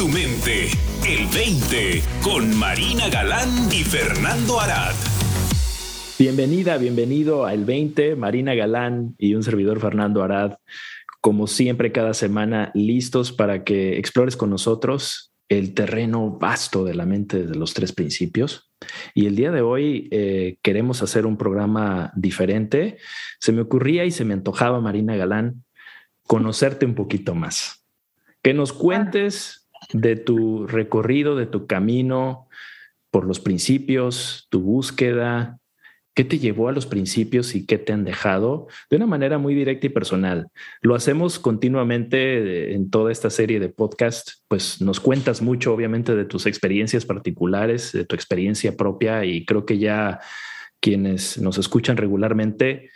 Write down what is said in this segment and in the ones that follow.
tu mente. El 20 con Marina Galán y Fernando Arad. Bienvenida, bienvenido a El 20, Marina Galán y un servidor Fernando Arad. Como siempre, cada semana listos para que explores con nosotros el terreno vasto de la mente de los tres principios. Y el día de hoy eh, queremos hacer un programa diferente. Se me ocurría y se me antojaba, Marina Galán, conocerte un poquito más. Que nos cuentes de tu recorrido, de tu camino por los principios, tu búsqueda, ¿Qué te llevó a los principios y qué te han dejado? De una manera muy directa y personal. Lo hacemos continuamente en toda esta serie de podcasts, pues nos cuentas mucho, obviamente, de tus experiencias particulares, de tu experiencia propia y creo que ya quienes nos escuchan regularmente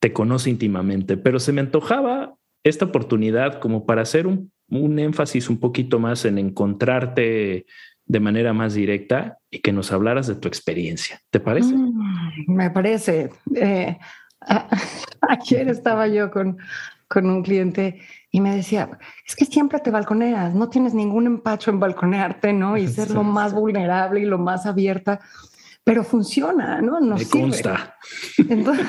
te conoce íntimamente, pero se me antojaba esta oportunidad como para hacer un, un énfasis un poquito más en encontrarte de manera más directa y que nos hablaras de tu experiencia. ¿Te parece? Mm, me parece. Eh, ayer estaba yo con, con un cliente y me decía, es que siempre te balconeas, no tienes ningún empacho en balconearte, ¿no? Y ser lo más vulnerable y lo más abierta, pero funciona, ¿no? Nos me consta. Entonces,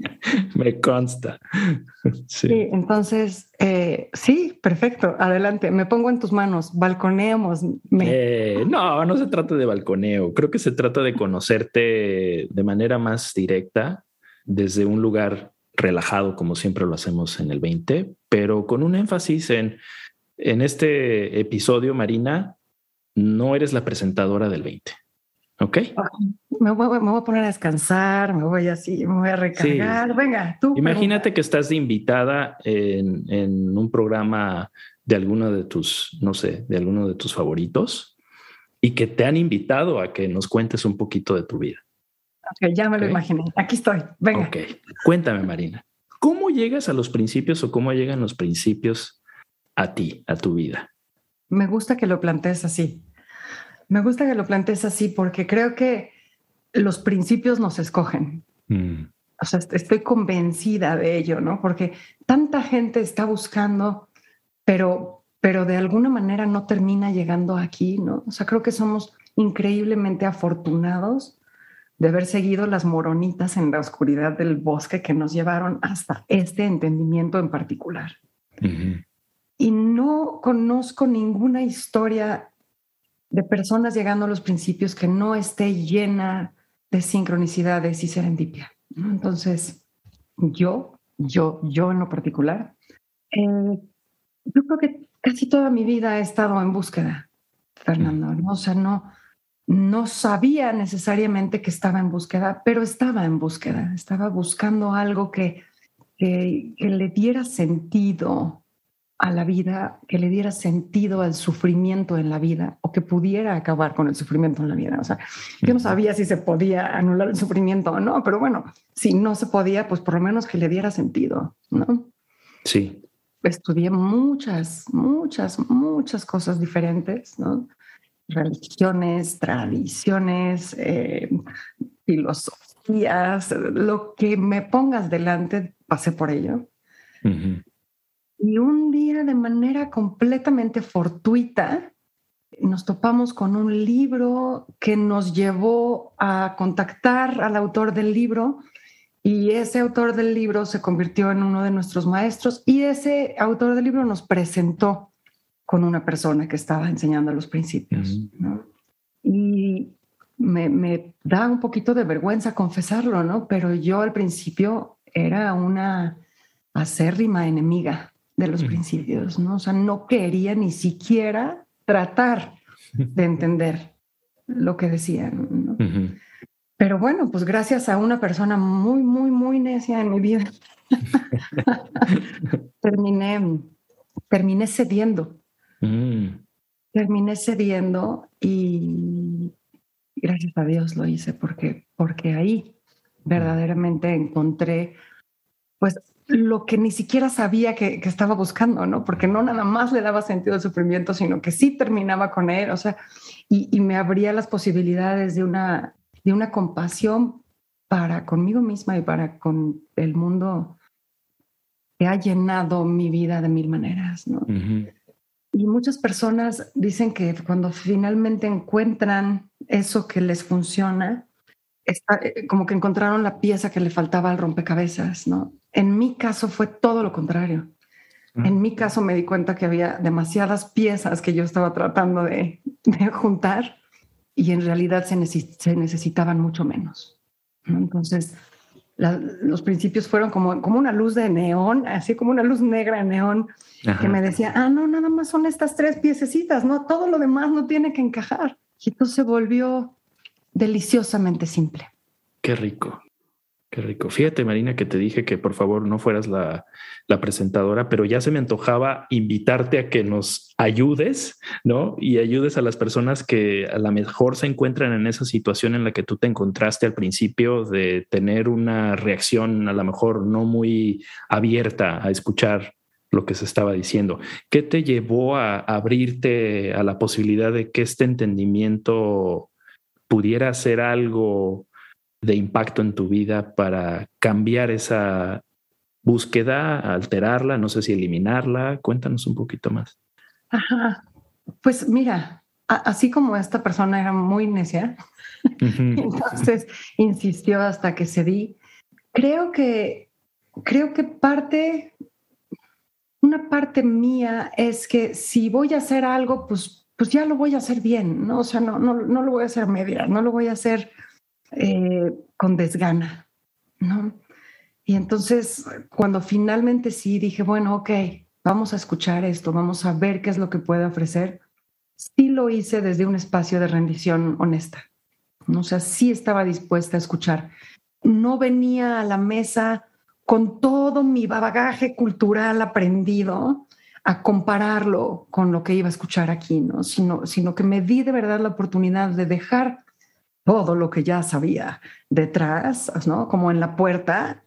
Me consta. Sí, entonces, eh, sí, perfecto. Adelante, me pongo en tus manos. Balconeamos. Eh, no, no se trata de balconeo. Creo que se trata de conocerte de manera más directa desde un lugar relajado, como siempre lo hacemos en el 20, pero con un énfasis en, en este episodio, Marina, no eres la presentadora del 20. Ok. Me voy, a poner a descansar, me voy así, me voy a recargar. Venga, tú. Imagínate que estás de invitada en, un programa de alguno de tus, no sé, de alguno de tus favoritos y que te han invitado a que nos cuentes un poquito de tu vida. Ok, ya me lo imaginé. Aquí estoy. Venga. Ok. Cuéntame, Marina. ¿Cómo llegas a los principios o cómo llegan los principios a ti, a tu vida? Me gusta que lo plantees así. Me gusta que lo plantees así porque creo que los principios nos escogen. Mm. O sea, estoy convencida de ello, ¿no? Porque tanta gente está buscando, pero, pero de alguna manera no termina llegando aquí, ¿no? O sea, creo que somos increíblemente afortunados de haber seguido las moronitas en la oscuridad del bosque que nos llevaron hasta este entendimiento en particular. Y no conozco ninguna historia de personas llegando a los principios que no esté llena de sincronicidades y serendipia. Entonces, yo, yo, yo en lo particular, eh, yo creo que casi toda mi vida he estado en búsqueda, Fernando. ¿no? O sea, no, no sabía necesariamente que estaba en búsqueda, pero estaba en búsqueda. Estaba buscando algo que, que le diera sentido a la vida, que le diera sentido al sufrimiento en la vida o que pudiera acabar con el sufrimiento en la vida. O sea, yo no sabía si se podía anular el sufrimiento o no, pero bueno, si no se podía, pues por lo menos que le diera sentido, ¿no? Sí. Estudié muchas, muchas, muchas cosas diferentes, ¿no? Religiones, tradiciones, eh, filosofías, lo que me pongas delante, pasé por ello. Y un día de manera completamente fortuita nos topamos con un libro que nos llevó a contactar al autor del libro y ese autor del libro se convirtió en uno de nuestros maestros y ese autor del libro nos presentó con una persona que estaba enseñando los principios. Y me, me, da un poquito de vergüenza confesarlo, ¿no? Pero yo al principio era una acérrima enemiga de los principios, ¿no? O sea, no quería ni siquiera tratar de entender lo que decían, ¿no? Pero bueno, pues gracias a una persona muy, muy, muy necia en mi vida, terminé, terminé cediendo. Mm. Terminé cediendo y gracias a Dios lo hice porque, porque ahí verdaderamente encontré pues lo que ni siquiera sabía que, estaba buscando, ¿no? Porque no nada más le daba sentido al sufrimiento, sino que sí terminaba con él, o sea, y, me abría las posibilidades de una, de una compasión para conmigo misma y para con el mundo que ha llenado mi vida de mil maneras, ¿no? Y muchas personas dicen que cuando finalmente encuentran eso que les funciona, está, eh, como que encontraron la pieza que le faltaba al rompecabezas, ¿no? En mi caso fue todo lo contrario. En mi caso me di cuenta que había demasiadas piezas que yo estaba tratando de, juntar y en realidad se, necesitaban mucho menos. Entonces, los principios fueron como, como una luz de neón, así como una luz negra de neón, que me decía, ah, no, nada más son estas tres piececitas, no, todo lo demás no tiene que encajar. Y entonces se volvió deliciosamente simple. Qué rico. Qué rico. Fíjate, Marina, que te dije que por favor no fueras la, presentadora, pero ya se me antojaba invitarte a que nos ayudes, ¿no? Y ayudes a las personas que a lo mejor se encuentran en esa situación en la que tú te encontraste al principio de tener una reacción a lo mejor no muy abierta a escuchar lo que se estaba diciendo. ¿Qué te llevó a abrirte a la posibilidad de que este entendimiento pudiera ser algo de impacto en tu vida para cambiar esa búsqueda, alterarla, no sé si eliminarla? Cuéntanos un poquito más. Ajá. Pues mira, así como esta persona era muy necia, entonces insistió hasta que cedí. Creo que, creo que parte, una parte mía es que si voy a hacer algo, pues, pues ya lo voy a hacer bien, ¿no? O sea, no, no, no lo voy a hacer media, no lo voy a hacer eh, con desgana, ¿no? Y entonces, cuando finalmente sí dije, bueno, ok, vamos a escuchar esto, vamos a ver qué es lo que puede ofrecer, sí lo hice desde un espacio de rendición honesta. O sea, sí estaba dispuesta a escuchar. No venía a la mesa con todo mi bagaje cultural aprendido a compararlo con lo que iba a escuchar aquí, ¿no? Sino, sino que me di de verdad la oportunidad de dejar todo lo que ya sabía detrás, ¿no? Como en la puerta,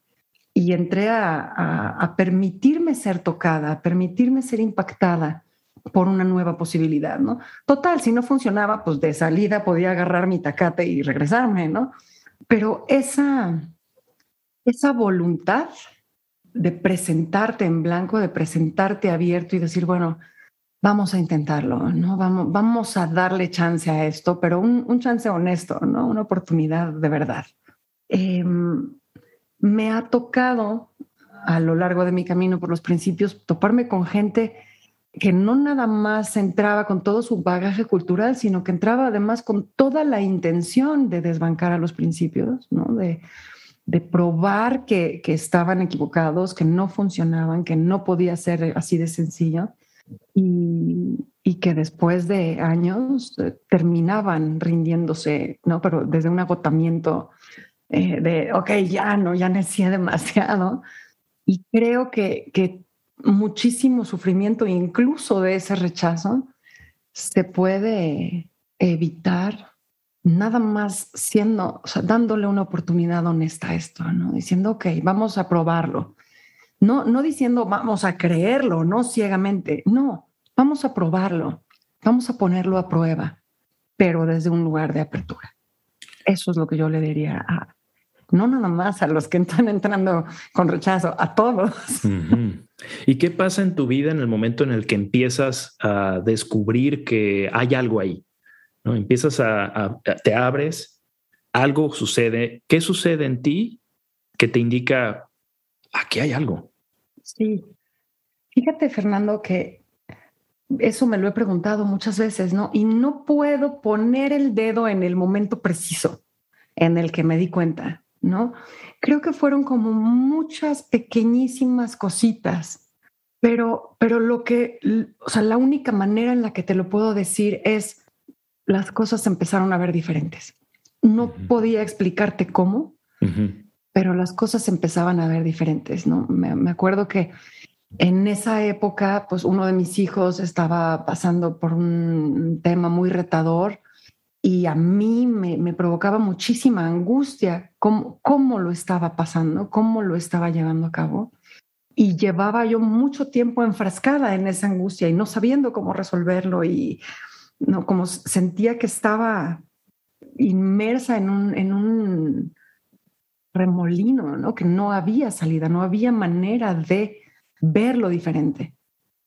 y entré a, permitirme ser tocada, a permitirme ser impactada por una nueva posibilidad, ¿no? Total, si no funcionaba, pues de salida podía agarrar mi tacate y regresarme, ¿no? Pero esa, esa voluntad de presentarte en blanco, de presentarte abierto y decir, bueno, vamos a intentarlo, ¿no? Vamos, vamos a darle chance a esto, pero un, chance honesto, ¿no? Una oportunidad de verdad. Em, me ha tocado a lo largo de mi camino por los principios toparme con gente que no nada más entraba con todo su bagaje cultural, sino que entraba además con toda la intención de desbancar a los principios, ¿no? De, de probar que, que estaban equivocados, que no funcionaban, que no podía ser así de sencillo y, que después de años eh, terminaban rindiéndose, ¿no? Pero desde un agotamiento eh, de, ok, ya no, ya necesité demasiado. Y creo que, que muchísimo sufrimiento, incluso de ese rechazo, se puede evitar nada más siendo, o sea, dándole una oportunidad honesta a esto, ¿no? Diciendo, ok, vamos a probarlo. No, no diciendo vamos a creerlo, no ciegamente, no, vamos a probarlo, vamos a ponerlo a prueba, pero desde un lugar de apertura. Eso es lo que yo le diría a, no nada más a los que están entrando con rechazo, a todos. ¿Y qué pasa en tu vida en el momento en el que empiezas a descubrir que hay algo ahí? ¿no? Empiezas a, te abres, algo sucede. ¿Qué sucede en ti que te indica aquí hay algo? Sí. Fíjate, Fernando, que eso me lo he preguntado muchas veces, ¿no? Y no puedo poner el dedo en el momento preciso en el que me di cuenta, ¿no? Creo que fueron como muchas pequeñísimas cositas, pero, pero lo que, o sea, la única manera en la que te lo puedo decir es las cosas empezaron a ver diferentes. No podía explicarte cómo, pero las cosas empezaban a ver diferentes, ¿no? Me, acuerdo que en esa época, pues uno de mis hijos estaba pasando por un tema muy retador y a mí me, provocaba muchísima angustia cómo, cómo lo estaba pasando, cómo lo estaba llevando a cabo. Y llevaba yo mucho tiempo enfrascada en esa angustia y no sabiendo cómo resolverlo y no como sentía que estaba inmersa en un, en un remolino, ¿no? Que no había salida, no había manera de verlo diferente.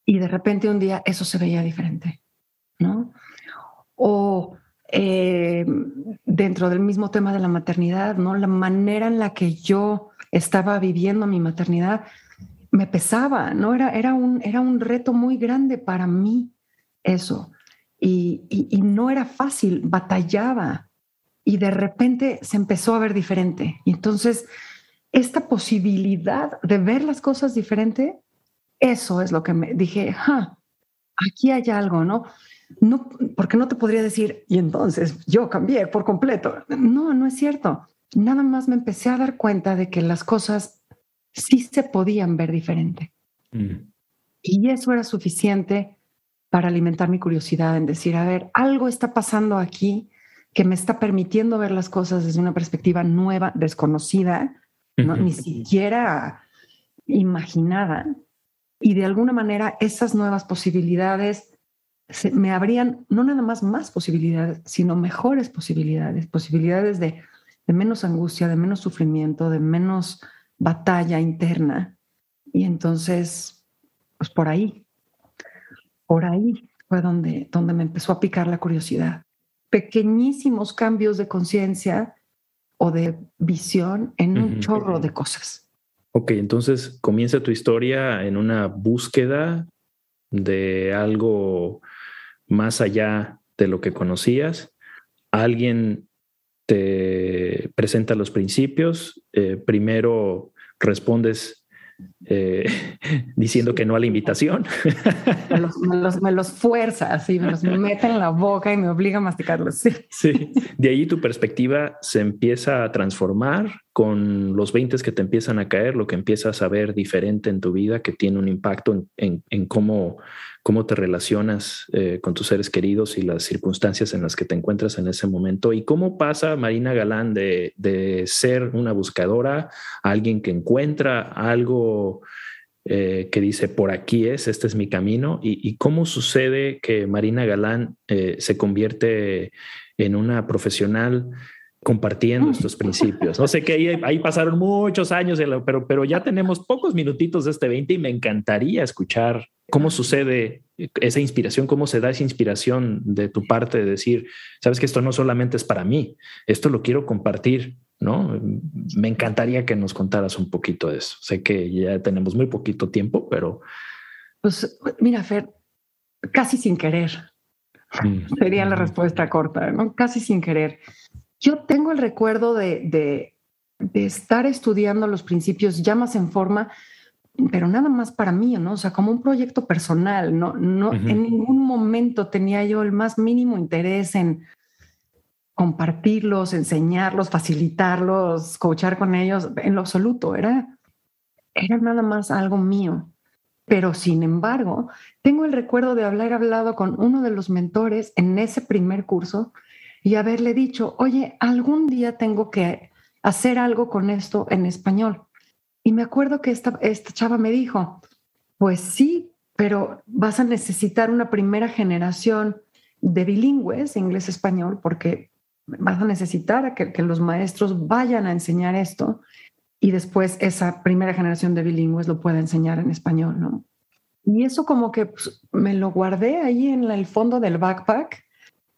y de repente un día eso se veía diferente, ¿no? O eh, dentro del mismo tema de la maternidad, ¿no? La manera en la que yo estaba viviendo mi maternidad me pesaba, ¿no? Era, era, un, era un reto muy grande para mí eso. Y, y, no era fácil, batallaba. Y de repente se empezó a ver diferente. Y entonces, esta posibilidad de ver las cosas diferente, eso es lo que me dije, aquí hay algo, ¿no? no, porque no te podría decir, y entonces yo cambié por completo. No, no es cierto. Nada más me empecé a dar cuenta de que las cosas sí se podían ver diferente. Mm. Y eso era suficiente para alimentar mi curiosidad en decir, a ver, algo está pasando aquí que me está permitiendo ver las cosas desde una perspectiva nueva, desconocida, ¿no? ni siquiera imaginada. Y de alguna manera esas nuevas posibilidades me habrían no nada más más posibilidades, sino mejores posibilidades, posibilidades de, de menos angustia, de menos sufrimiento, de menos batalla interna. Y entonces, pues por ahí, por ahí fue donde, donde me empezó a picar la curiosidad. Pequeñísimos cambios de conciencia o de visión en un chorro de cosas. Ok, entonces comienza tu historia en una búsqueda de algo más allá de lo que conocías. Alguien te presenta los principios. Eh, primero respondes eh, diciendo que no a la invitación. Me los, fuerza, así, me los mete en la boca y me obliga a masticarlos. Sí. sí. De ahí tu perspectiva se empieza a transformar con los 20 que te empiezan a caer, lo que empiezas a ver diferente en tu vida, que tiene un impacto en, en, cómo, cómo te relacionas eh, con tus seres queridos y las circunstancias en las que te encuentras en ese momento. Y cómo pasa Marina Galán de, de ser una buscadora alguien que encuentra algo eh, que dice, por aquí es, este es mi camino, y, cómo sucede que Marina Galán eh, se convierte en una profesional compartiendo estos principios. No sé que ahí, pasaron muchos años, pero, pero ya tenemos pocos minutitos de este 20 y me encantaría escuchar cómo sucede esa inspiración, cómo se da esa inspiración de tu parte de decir, sabes que esto no solamente es para mí, esto lo quiero compartir, ¿no? Me encantaría que nos contaras un poquito de eso. Sé que ya tenemos muy poquito tiempo, pero... Pues mira, Fer, casi sin querer. Mm. Sería la respuesta corta, ¿no? Casi sin querer. Yo tengo el recuerdo de, estar estudiando los principios ya más en forma, pero nada más para mí, ¿no? O sea, como un proyecto personal, no, no, en ningún momento tenía yo el más mínimo interés en compartirlos, enseñarlos, facilitarlos, coachar con ellos, en lo absoluto, era, era nada más algo mío. Pero sin embargo, tengo el recuerdo de haber hablado con uno de los mentores en ese primer curso y haberle dicho, oye, algún día tengo que hacer algo con esto en español. Y me acuerdo que esta, esta chava me dijo, pues sí, pero vas a necesitar una primera generación de bilingües, inglés-español, porque vas a necesitar que, los maestros vayan a enseñar esto y después esa primera generación de bilingües lo pueda enseñar en español, ¿no? Y eso como que pues, me lo guardé ahí en el fondo del backpack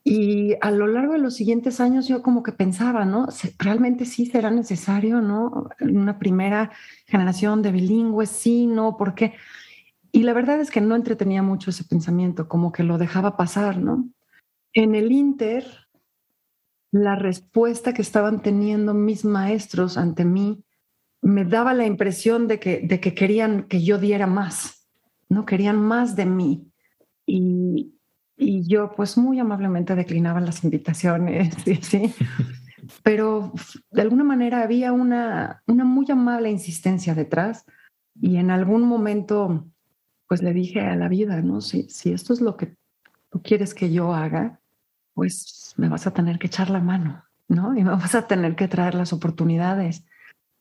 y a lo largo de los siguientes años yo como que pensaba, ¿no? ¿Realmente sí será necesario, ¿no? Una primera generación de bilingües, sí, no, ¿por qué? Y la verdad es que no entretenía mucho ese pensamiento, como que lo dejaba pasar, ¿no? En el Inter, la respuesta que estaban teniendo mis maestros ante mí me daba la impresión de que, de que querían que yo diera más, ¿no? Querían más de mí. Y, y yo pues muy amablemente declinaba las invitaciones, ¿sí? pero de alguna manera había una, una muy amable insistencia detrás y en algún momento pues le dije a la vida, ¿no? Si, si esto es lo que tú quieres que yo haga, pues me vas a tener que echar la mano, ¿no? Y me vas a tener que traer las oportunidades.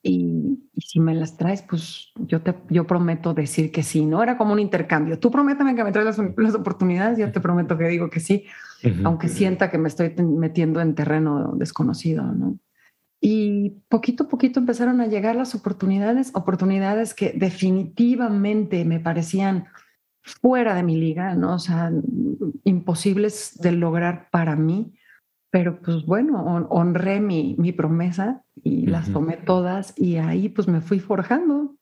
Y, si me las traes, pues yo te yo prometo decir que sí. No era como un intercambio. Tú prométeme que me traes las, oportunidades, yo te prometo que digo que sí, aunque sienta que me estoy metiendo en terreno desconocido, ¿no? Y poquito a poquito empezaron a llegar las oportunidades, oportunidades que definitivamente me parecían fuera de mi liga, ¿no? O sea, imposibles de lograr para mí, pero pues bueno, honré mi, mi promesa y las tomé todas y ahí pues me fui forjando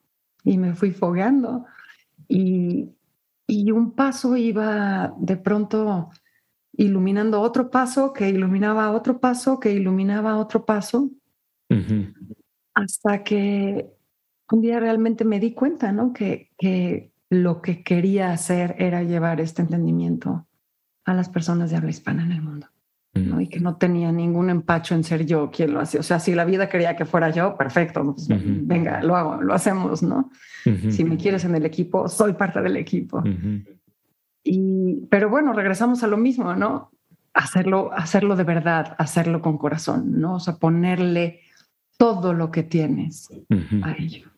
y me fui fogueando y, y un paso iba de pronto iluminando otro paso, que iluminaba otro paso, que iluminaba otro paso, hasta que un día realmente me di cuenta, ¿no? Que, que lo que quería hacer era llevar este entendimiento a las personas de habla hispana en el mundo. ¿No? Y que no tenía ningún empacho en ser yo quien lo hacía. O sea, si la vida quería que fuera yo, perfecto, pues, venga, lo hago, lo hacemos, ¿no? Si me quieres en el equipo, soy parte del equipo. Y, pero bueno, regresamos a lo mismo, ¿no? Hacerlo, hacerlo de verdad, hacerlo con corazón, ¿no? O sea, ponerle todo lo que tienes a ello.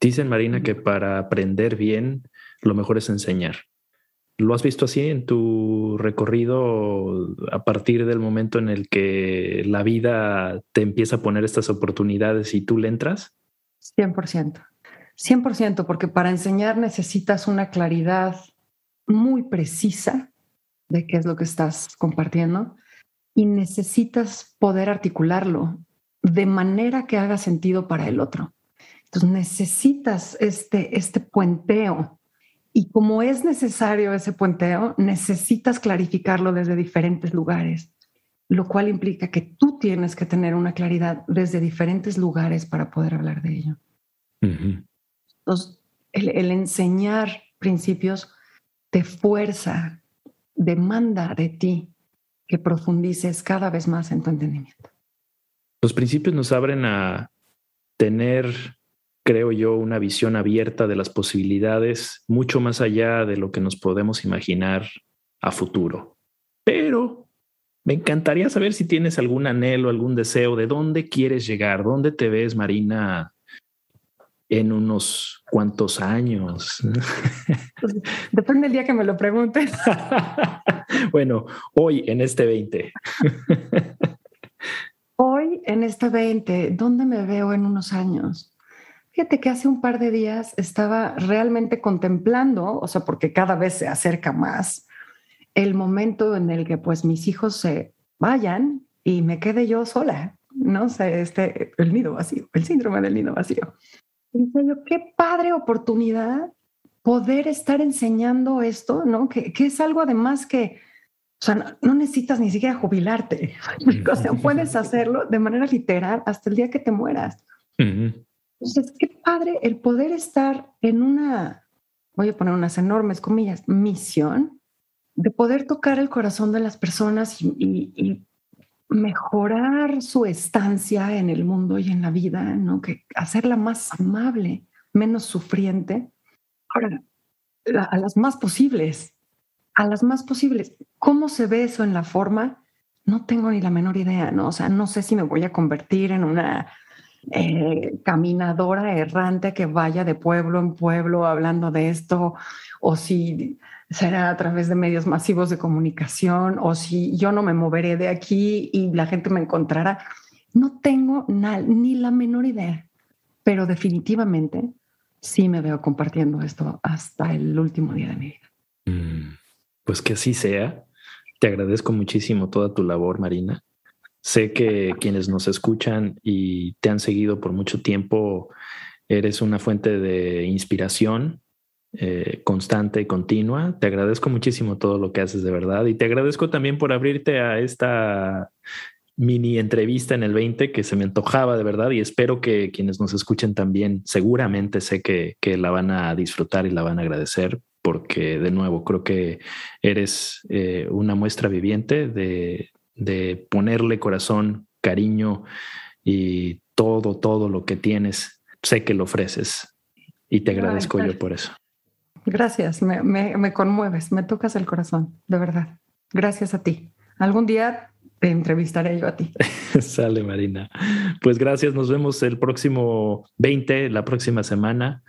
Dicen, Marina, que para aprender bien, lo mejor es enseñar. ¿Lo has visto así en tu recorrido a partir del momento en el que la vida te empieza a poner estas oportunidades y tú le entras? 100%. 100%, porque para enseñar necesitas una claridad muy precisa de qué es lo que estás compartiendo y necesitas poder articularlo de manera que haga sentido para el otro. Entonces necesitas este, este puenteo y como es necesario ese puenteo, necesitas clarificarlo desde diferentes lugares, lo cual implica que tú tienes que tener una claridad desde diferentes lugares para poder hablar de ello. Entonces, el enseñar principios te fuerza, demanda de ti que profundices cada vez más en tu entendimiento. Los principios nos abren a tener, creo yo, una visión abierta de las posibilidades mucho más allá de lo que nos podemos imaginar a futuro. Pero me encantaría saber si tienes algún anhelo, algún deseo, de dónde quieres llegar, dónde te ves, Marina, en unos cuantos años? Pues, depende del día que me lo preguntes. bueno, hoy en este 20. hoy en este 20, ¿dónde me veo en unos años? Fíjate que hace un par de días estaba realmente contemplando, o sea, porque cada vez se acerca más el momento en el que pues mis hijos se vayan y me quede yo sola, ¿no? sé, este, el nido vacío, el síndrome del nido vacío. Serio, qué padre oportunidad poder estar enseñando esto, ¿no? Que, que es algo además que, o sea, no, necesitas ni siquiera jubilarte. O sea, puedes hacerlo de manera literal hasta el día que te mueras. Entonces, qué padre el poder estar en una, voy a poner unas enormes comillas, misión de poder tocar el corazón de las personas y, mejorar su estancia en el mundo y en la vida, ¿no? Que hacerla más amable, menos sufriente. Ahora, a las más posibles, a las más posibles. ¿Cómo se ve eso en la forma? No tengo ni la menor idea, ¿no? O sea, no sé si me voy a convertir en una eh, caminadora errante que vaya de pueblo en pueblo hablando de esto, o si será a través de medios masivos de comunicación o si yo no me moveré de aquí y la gente me encontrará. No tengo ni la menor idea, pero definitivamente sí me veo compartiendo esto hasta el último día de mi vida. Mm, pues que así sea. Te agradezco muchísimo toda tu labor, Marina. Sé que quienes nos escuchan y te han seguido por mucho tiempo, eres una fuente de inspiración eh, constante y continua. Te agradezco muchísimo todo lo que haces de verdad y te agradezco también por abrirte a esta mini entrevista en el 20 que se me antojaba de verdad y espero que quienes nos escuchen también seguramente sé que, la van a disfrutar y la van a agradecer porque de nuevo creo que eres eh, una muestra viviente de, de ponerle corazón, cariño y todo, todo lo que tienes, sé que lo ofreces y te agradezco yo por eso. Gracias, me, me, conmueves, me tocas el corazón, de verdad. Gracias a ti. Algún día te entrevistaré yo a ti. Sale, Marina. Pues gracias, nos vemos el próximo 20, la próxima semana.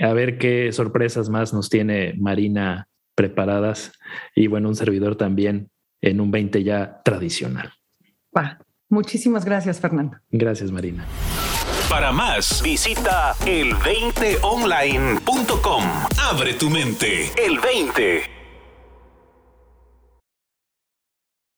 A ver qué sorpresas más nos tiene Marina preparadas y bueno, un servidor también en un 20 ya tradicional. Muchísimas gracias, Fernando. Gracias, Marina. Para más, visita el20online.com. Abre tu mente. El 20.